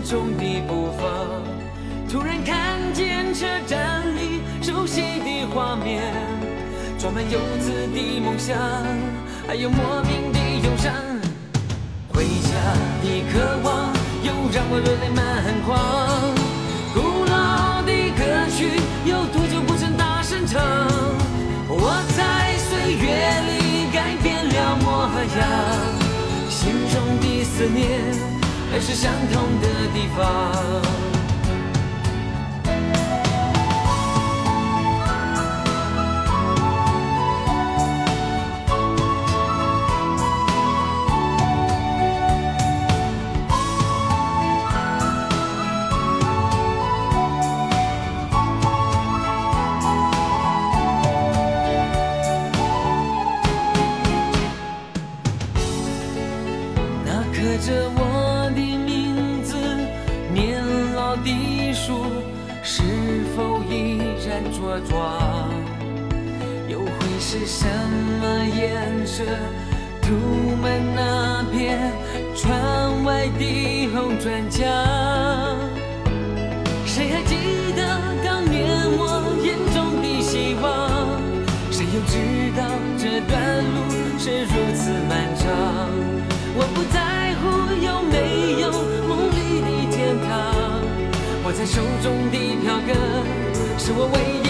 我沉重的步伐。突然看见车站里熟悉的画面，装满游子的梦想，还有莫名的忧伤。回家的渴望，又让我热泪满眶。古老的歌曲，有多久不曾大声唱？我在岁月里改变了模样，心中的思念还是相同的地方。然茁壮？又会是什么颜色涂满那片窗外的红砖墙？谁还记得当年我眼中的希望？谁又知道这段路是如此漫长？我不在乎有没有梦里的天堂，握在手中的票根是我唯一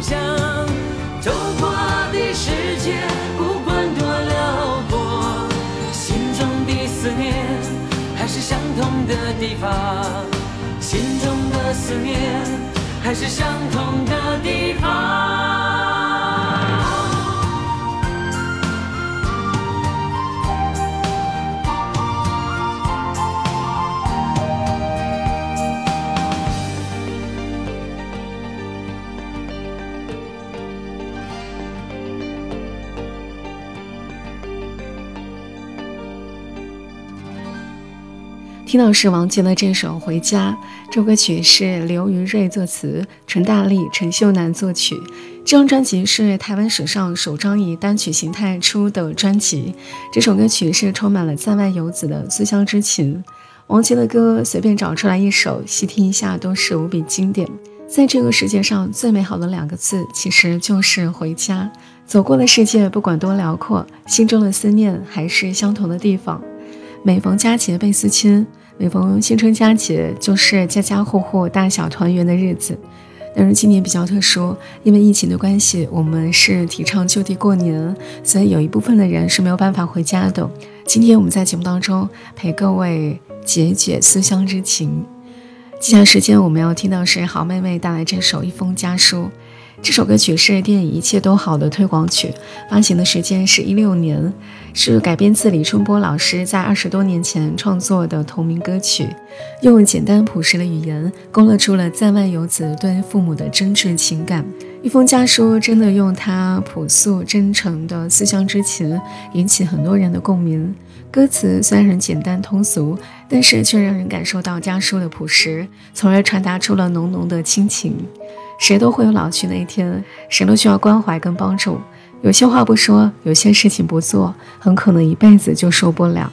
想。走过的世界不管多辽阔，心中的思念还是相同的地方，心中的思念还是相同的地方。听到是王杰的这首《回家》，这首歌曲是刘于瑞作词，陈大力、陈秀楠作曲。这张专辑是台湾史上首张以单曲形态出的专辑。这首歌曲是充满了在外游子的思乡之情。王杰的歌随便找出来一首，细听一下都是无比经典。在这个世界上最美好的两个字，其实就是回家。走过的世界不管多辽阔，心中的思念还是相同的地方。每逢佳节倍思亲，每逢新春佳节，就是家家户户大小团圆的日子。但是今年比较特殊，因为疫情的关系，我们是提倡就地过年，所以有一部分的人是没有办法回家的。今天我们在节目当中陪各位解解思乡之情。接下来时间我们要听到是好妹妹带来这首《一封家书》。这首歌曲是电影《一切都好》的推广曲，发行的时间是一六年，是改编自李春波老师在二十多年前创作的同名歌曲，用简单朴实的语言勾勒出了在外游子对父母的真挚情感。一封家书真的用它朴素真诚的思乡之情引起很多人的共鸣。歌词虽然简单通俗，但是却让人感受到家书的朴实，从而传达出了浓浓的亲情。谁都会有老去那一天，谁都需要关怀跟帮助。有些话不说，有些事情不做，很可能一辈子就受不了。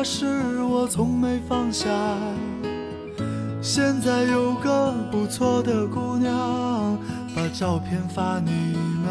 那时我从没放下。现在有个不错的姑娘，把照片发你们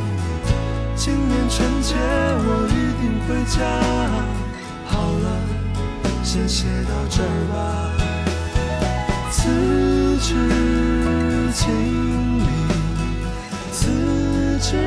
今年春节我一定回家。好了，先写到这儿吧。辞职经理，辞职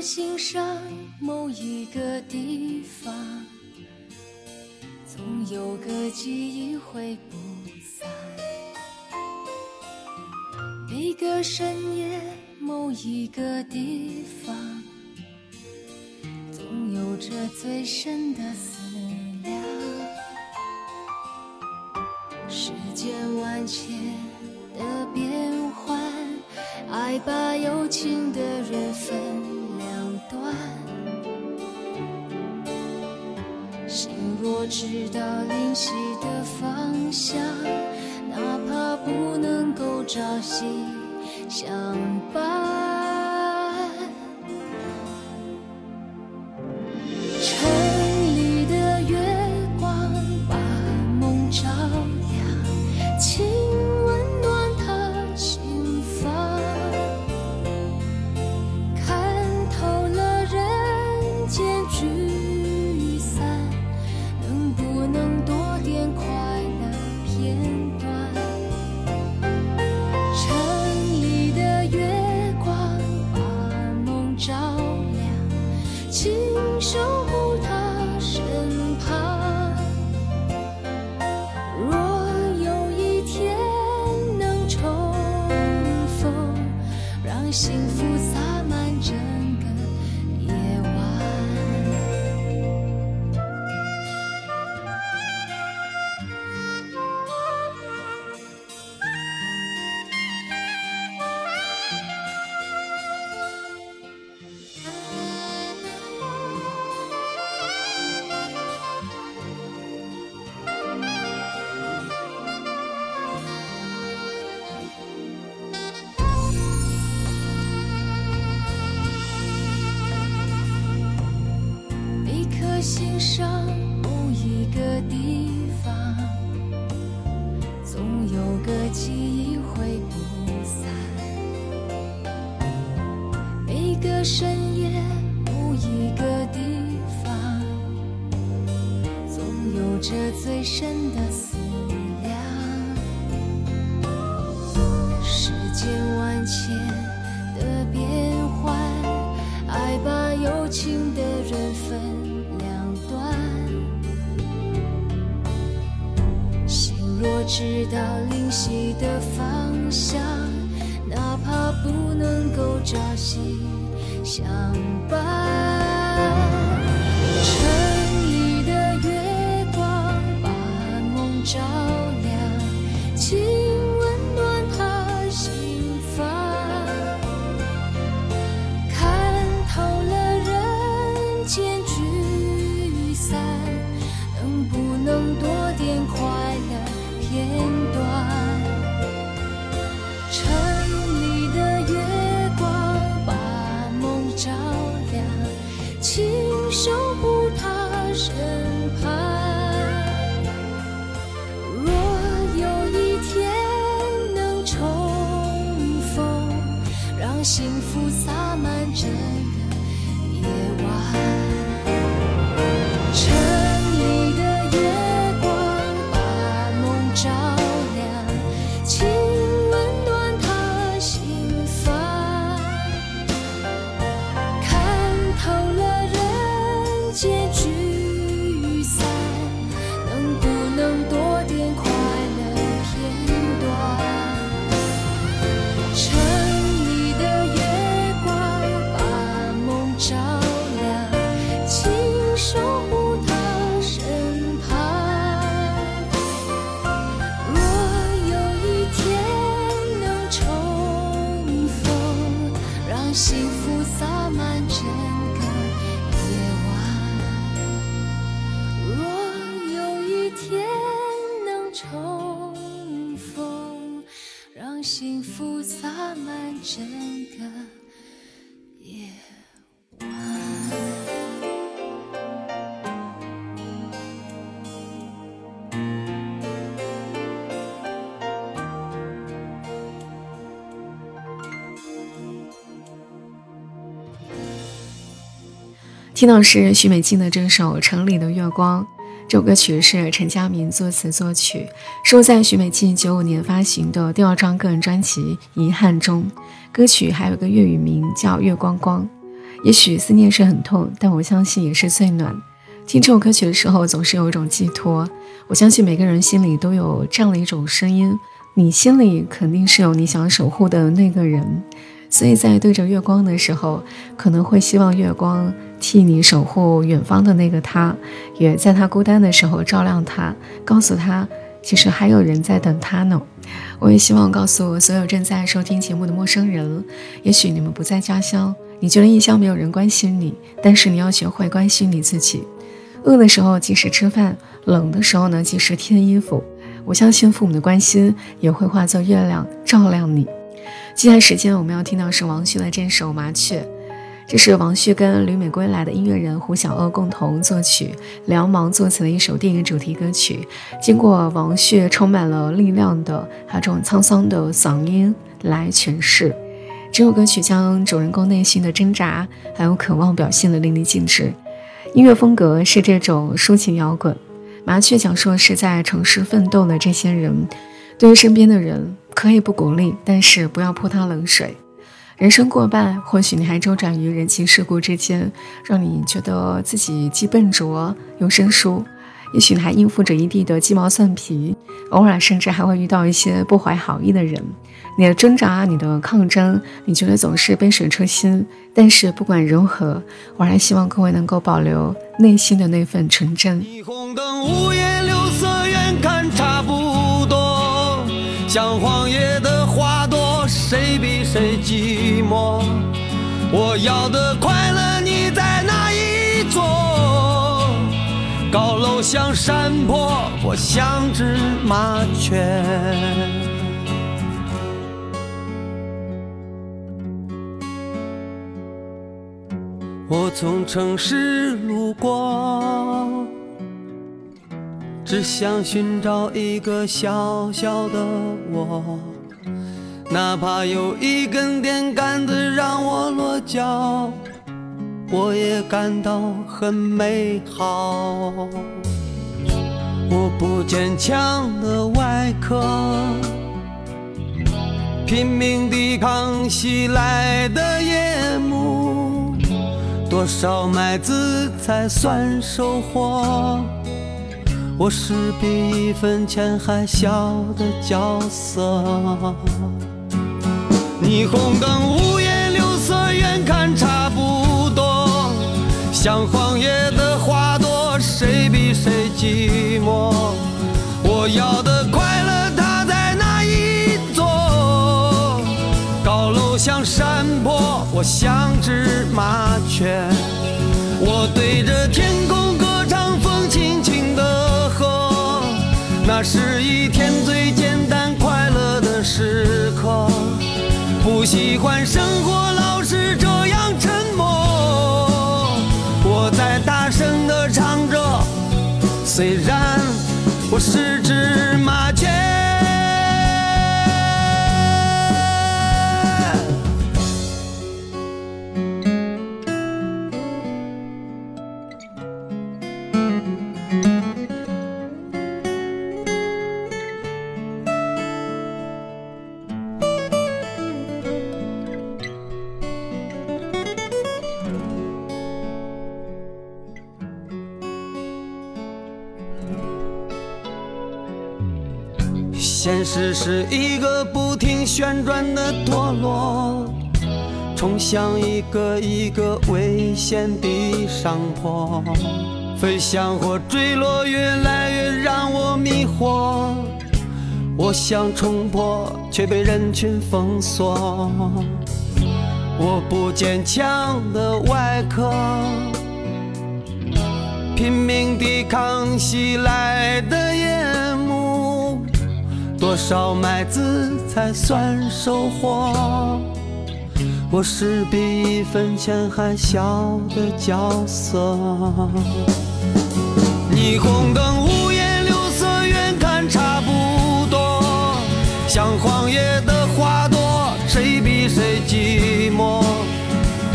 心上某一个地方，总有个记忆会不散。每个深夜某一个地方，总有着最深的思直到灵犀的方向，哪怕不能够朝夕相伴。听到是许美静的这首《城里的月光》，这首歌曲是陈佳明作词作曲，收在许美静九五年发行的第二张个人专辑《遗憾》中。歌曲还有个粤语名叫《月光光》。也许思念是很痛，但我相信也是最暖。听这首歌曲的时候，总是有一种寄托。我相信每个人心里都有这样的一种声音，你心里肯定是有你想守护的那个人。所以在对着月光的时候，可能会希望月光替你守护远方的那个他，也在他孤单的时候照亮他，告诉他其实还有人在等他呢。我也希望告诉所有正在收听节目的陌生人，也许你们不在家乡，你觉得异乡没有人关心你，但是你要学会关心你自己。饿的时候及时吃饭，冷的时候呢及时添衣服。我相信父母的关心也会化作月亮照亮你。接下来时间我们要听到是王旭的这首《麻雀》，这是王旭跟旅美归来的音乐人胡小鸥共同作曲、梁芒作词的一首电影主题歌曲。经过王旭充满了力量的还有这种沧桑的嗓音来诠释，这首歌曲将主人公内心的挣扎还有渴望表现的淋漓尽致。音乐风格是这种抒情摇滚。麻雀讲述的是在城市奋斗的这些人，对于身边的人。可以不鼓励，但是不要泼他冷水。人生过半，或许你还周转于人情世故之间，让你觉得自己既笨拙又生疏。也许你还应付着一地的鸡毛蒜皮，偶尔甚至还会遇到一些不怀好意的人。你的挣扎，你的抗争，你觉得总是杯水车薪。但是不管如何，我还希望各位能够保留内心的那份纯真。霓虹灯五颜六色，远看差不多，像荒寞？我要的快乐，你在哪一座？高楼像山坡，我像只麻雀。我从城市路过，只想寻找一个小小的我，哪怕有一根电杆子让我落脚，我也感到很美好。我不坚强的外壳，拼命抵抗袭来的夜幕。多少麦子才算收获？我是比一分钱还小的角色。霓虹灯五颜六色，远看差不多，像荒野的花朵，谁比谁寂寞？我要的快乐，它在哪一座？高楼像山坡，我像只麻雀。我对着天空歌唱，风轻轻的和，那是一天最简单快乐的时刻。不喜欢生活老是这样沉默，我在大声的唱着，虽然我是只麻现实是一个不停旋转的陀螺，冲向一个一个危险的上坡。飞翔或坠落，越来越让我迷惑。我想冲破，却被人群封锁。我不坚强的外壳，拼命抵抗袭来的。多少麦子才算收获？我是比一分钱还小的角色。霓虹灯五颜六色，远看差不多，像荒野的花朵，谁比谁寂寞？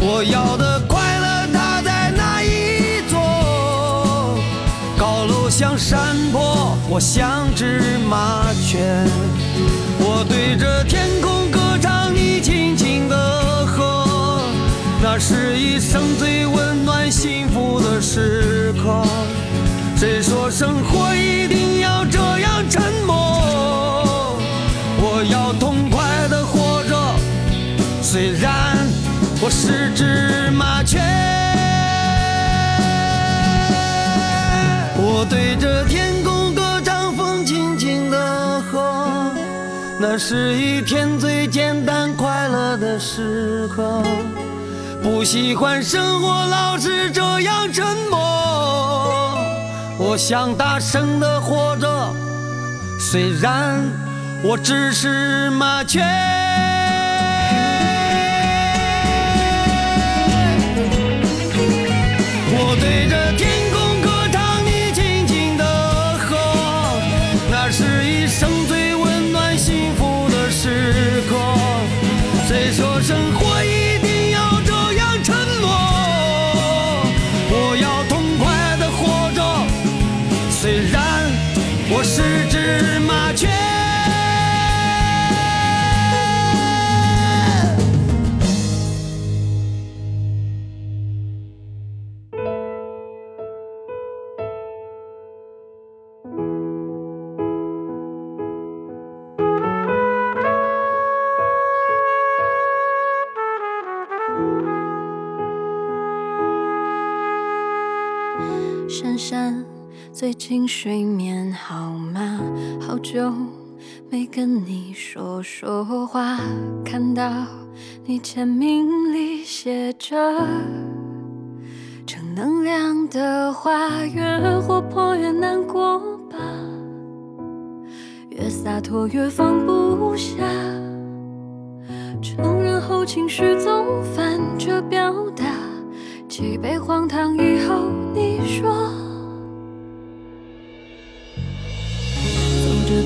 我要的光像山坡，我像只麻雀。我对着天空歌唱，你轻轻的和，那是一生最温暖幸福的时刻。谁说生活一定要这样沉默？我要痛快的活着，虽然我是只麻雀。那是一天最简单快乐的时刻。不喜欢生活老是这样沉默，我想大声的活着，虽然我只是麻雀。生近睡眠好吗？好久没跟你说说话，看到你签名里写着正能量的话，越活泼越难过吧，越洒脱越放不下，承认后情绪总反着表达。几杯荒唐以后，你说，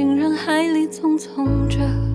人海里匆匆着。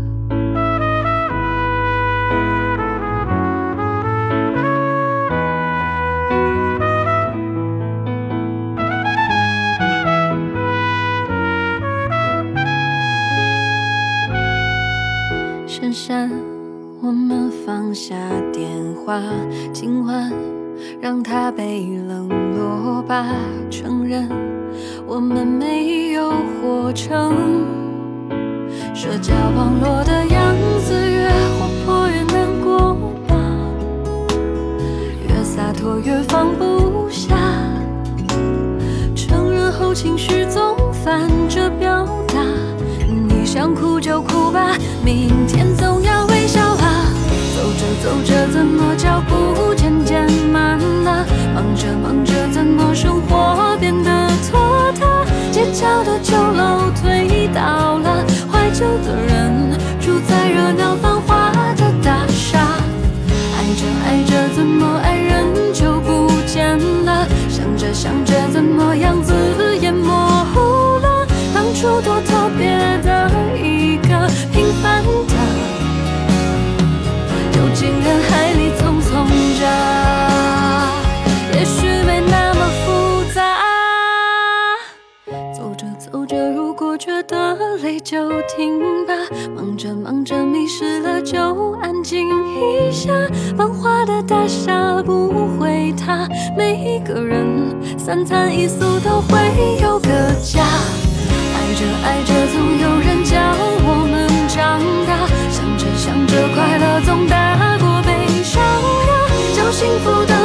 三餐一宿都会有个家。爱着爱着，总有人教我们长大。想着想着，快乐总大过悲伤呀。叫幸福的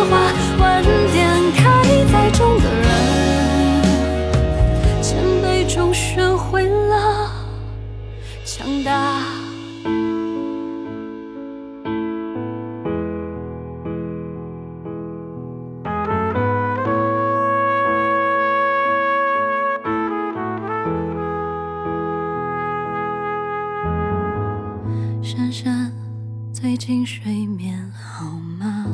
好吗？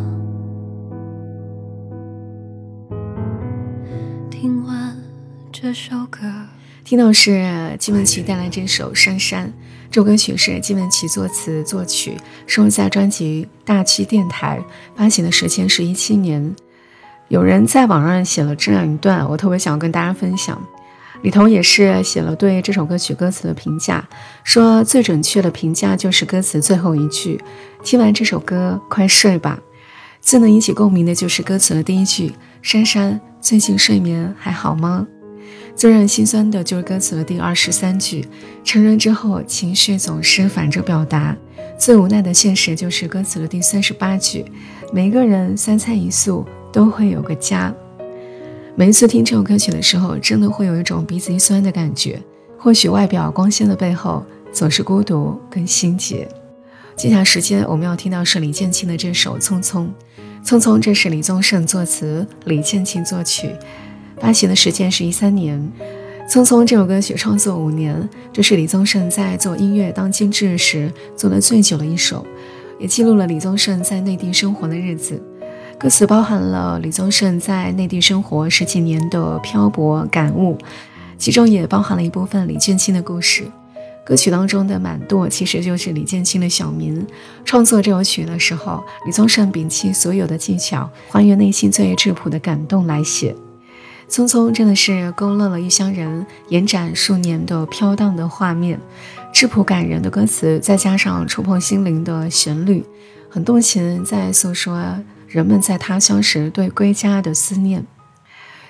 听完这首歌，听到是金玟岐带来这首《珊珊》，这首歌曲是金玟岐作词作曲，收录在专辑《大气电台》，发行的时间是一七年。有人在网上写了这样一段，我特别想跟大家分享。里头也是写了对这首歌曲歌词的评价，说最准确的评价就是歌词最后一句：“听完这首歌，快睡吧。”最能引起共鸣的就是歌词的第一句：“珊珊，最近睡眠还好吗？”最让人心酸的就是歌词的第二十三句：“成人之后，情绪总是反着表达。”最无奈的现实就是歌词的第三十八句：“每个人三餐一宿都会有个家。”每一次听这首歌曲的时候，真的会有一种鼻子一酸的感觉。或许外表光鲜的背后，总是孤独跟心结。接下来时间我们要听到是李建清的这首《匆匆》。《匆匆》这是李宗盛作词，李建清作曲，发行的时间是一三年。《匆匆》这首歌曲创作五年，这是李宗盛在做音乐当监制时做的最久的一首，也记录了李宗盛在内地生活的日子。歌词包含了李宗盛在内地生活十几年的漂泊感悟，其中也包含了一部分李建清的故事。歌曲当中的满舵其实就是李建清的小名。创作这首曲的时候，李宗盛摒弃所有的技巧，还原内心最质朴的感动来写。匆匆真的是勾勒了异乡人延展数年的飘荡的画面，质朴感人的歌词，再加上触碰心灵的旋律，很动情，在诉说。人们在他乡时对归家的思念，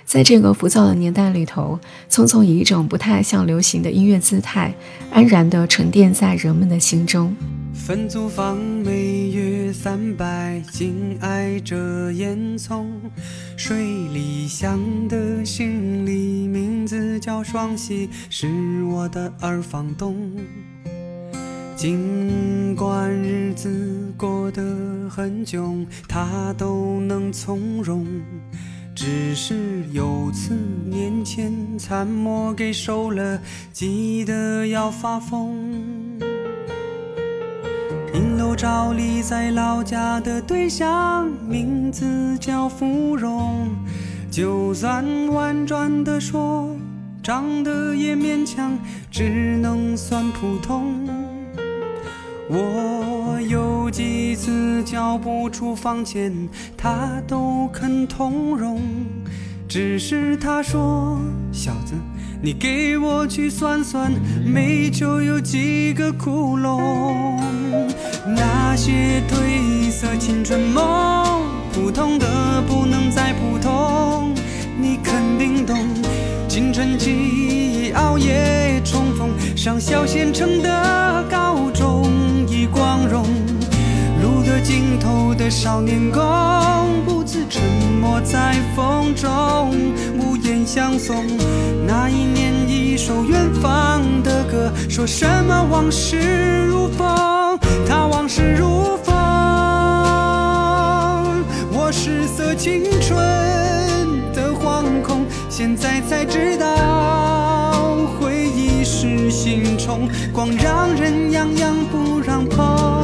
在这个浮躁的年代里头，匆匆以一种不太像流行的音乐姿态，安然地沉淀在人们的心中。分租房每月三百，紧挨着烟囱，水里香的行李，名字叫双喜，是我的二房东。尽管日子过得很窘，他都能从容。只是有次年前参谋给收了，急得要发疯。银楼照例在老家的对象，名字叫芙蓉。就算婉转的说，长得也勉强，只能算普通。我有几次交不出房钱，他都肯通融。只是他说：“小子，你给我去算算，煤球有几个窟窿？那些褪色青春梦，普通的不能再普通。你肯定懂，青春期熬夜冲锋，上小县城的高中。”光荣，路的尽头的少年宫，不自沉默在风中，无言相送。那一年，一首远方的歌，说什么往事如风，他往事如风。我失色青春的惶恐，现在才知道，回是心中，光让人痒痒不让。碰，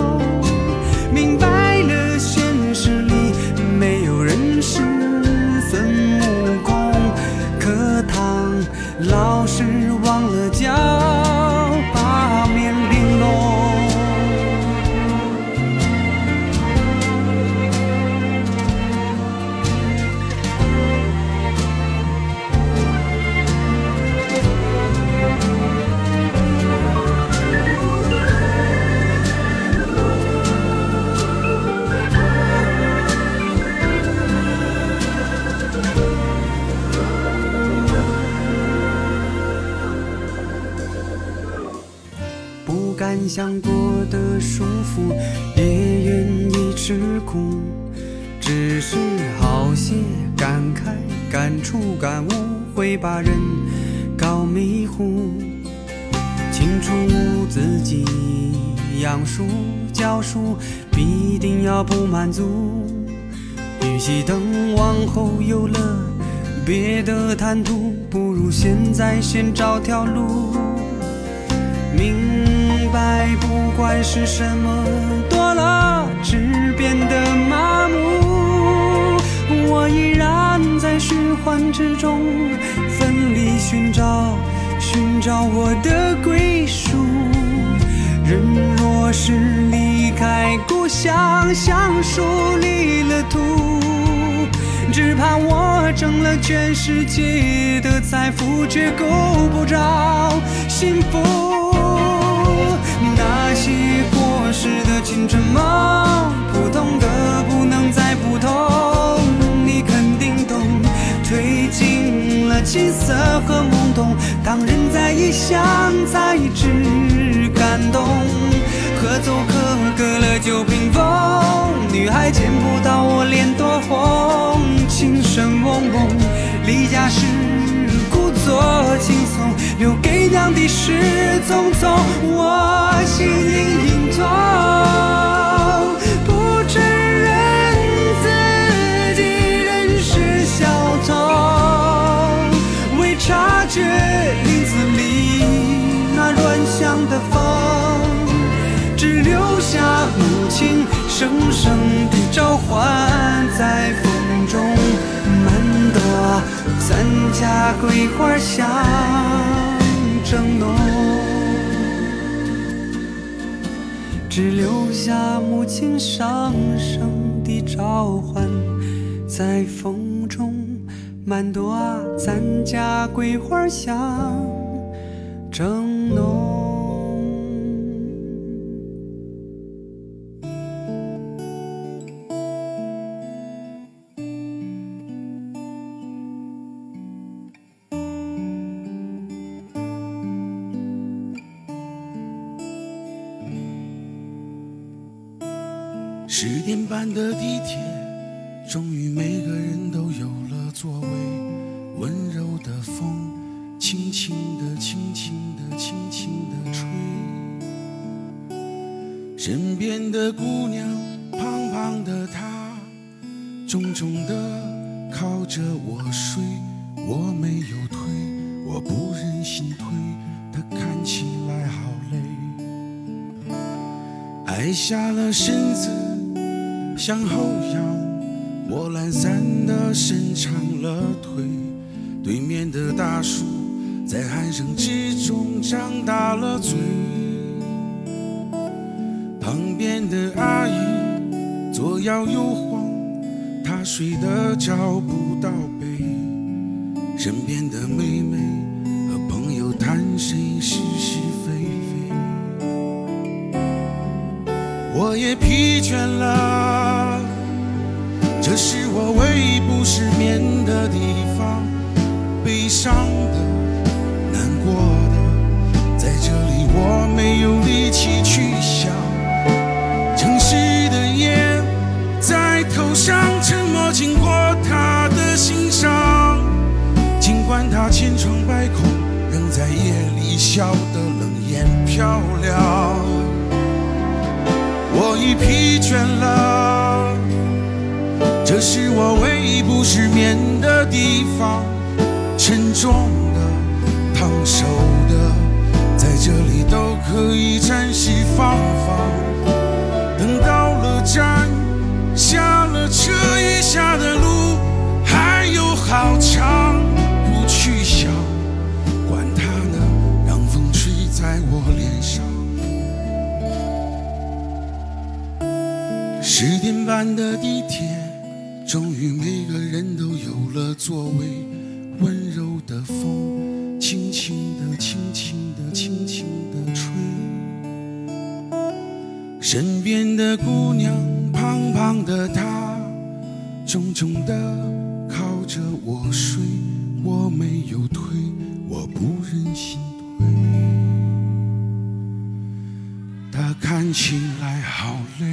先找条路。明。白，不管是什么多了，只变得麻木。我依然在循环之中，奋力寻找，寻找我的归属。人若是离开故乡，像树离了，只怕我挣了全世界的财富，却够不着幸福。那些过时的青春梦，普通的不能再普通。你肯定懂，褪尽了青涩和懵懂。当人在异乡，才知感动。可走可隔了酒瓶风，女孩见不到我脸多红。琴声嗡嗡，离家时故作轻松，留给。娘的事匆匆，我心隐隐痛，声声的召唤在风中。满朵咱家桂花香正浓，只留下母亲声声的召唤在风中。满朵啊咱家桂花香正浓。我懒散地伸长了腿。对面的大叔在鼾声之中张大了嘴。旁边的阿姨左摇右晃，她睡得找不到北。身边的妹妹和朋友谈谁是是非非。我也疲倦了。我唯一不失眠的地方，悲伤的、难过的，在这里我没有力气去想。城市的夜在头上沉默，经过他的心上。尽管他千疮百孔，仍在夜里笑得冷眼漂亮。我已疲倦了。这是我唯一不失眠的地方，沉重的、烫手的，在这里都可以暂时放放。等到了站，下了车，余下的路还有好长，不去想，管它呢，让风吹在我脸上。十点半的地铁。的姑娘，胖胖的她，重重的靠着我睡。我没有推，我不忍心推。她看起来好累。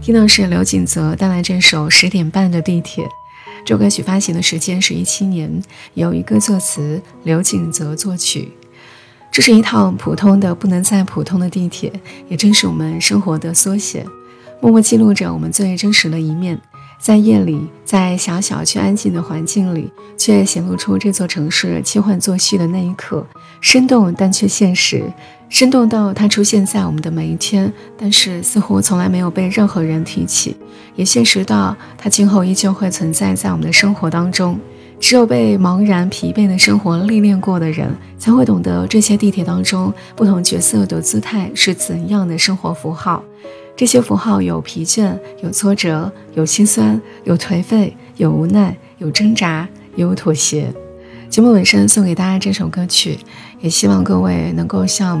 听到是刘锦泽带来这首《十点半的地铁》，这首歌曲发行的时间是一七年，由一个作词，刘锦泽作曲。这是一趟普通的不能再普通的地铁，也正是我们生活的缩写，默默记录着我们最真实的一面。在夜里，在小小却安静的环境里，却显露出这座城市切换作序的那一刻，生动但却现实，生动到它出现在我们的每一天，但是似乎从来没有被任何人提起；也现实到它今后依旧会存在在我们的生活当中。只有被茫然疲惫的生活历练过的人，才会懂得这些地铁当中不同角色的姿态是怎样的生活符号。这些符号有疲倦，有挫折，有心酸，有颓废，有无奈，有挣扎，有妥协。节目尾声送给大家这首歌曲，也希望各位能够像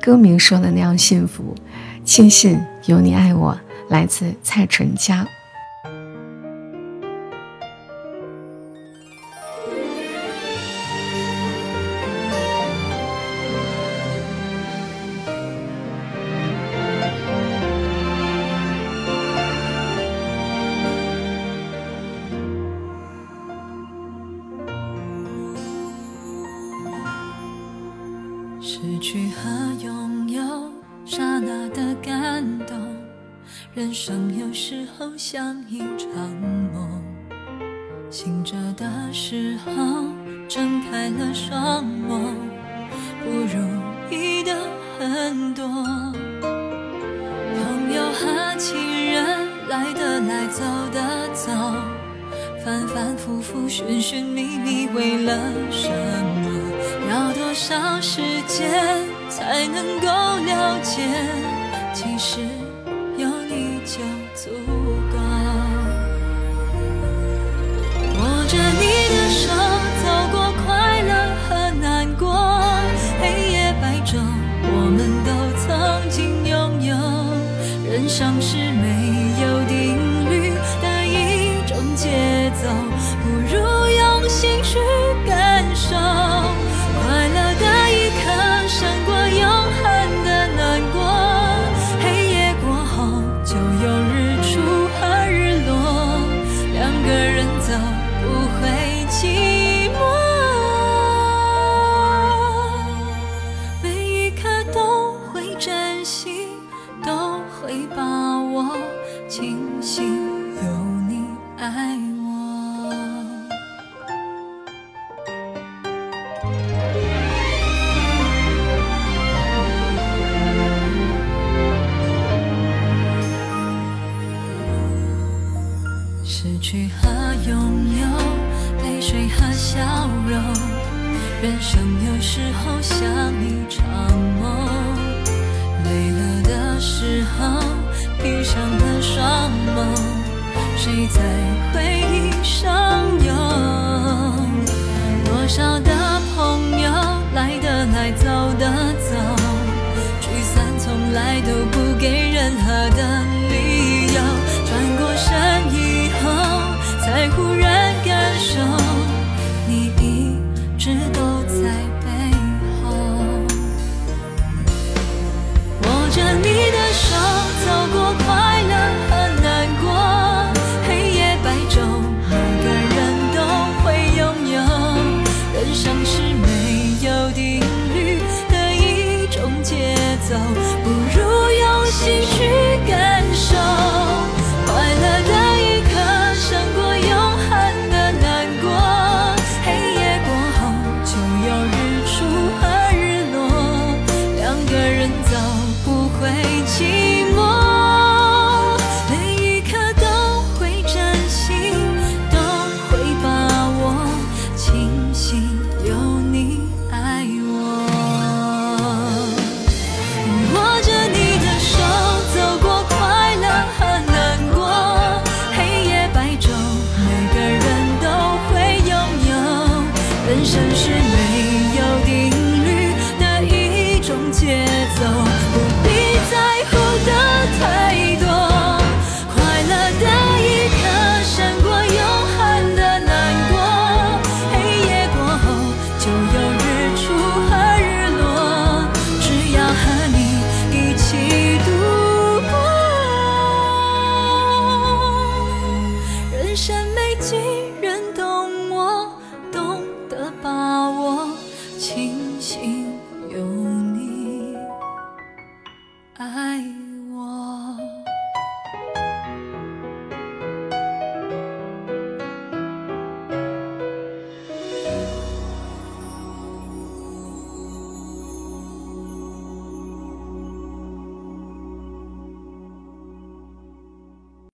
歌名说的那样幸福。庆幸有你爱我，来自蔡淳佳。像一场梦。醒着的时候，睁开了双眸，不如意的很多。朋友和亲人来的来，走的走，反反复复，寻寻觅觅，为了什么？要多少时间才能够了解？其实有你就足够。生失去和拥有，泪水和笑容，人生有时候像一场梦。累了的时候，闭上了双眸，谁在回忆上游？多少的朋友，来的来，走的走，聚散从来都不给任何的。才忽然感受你一直都在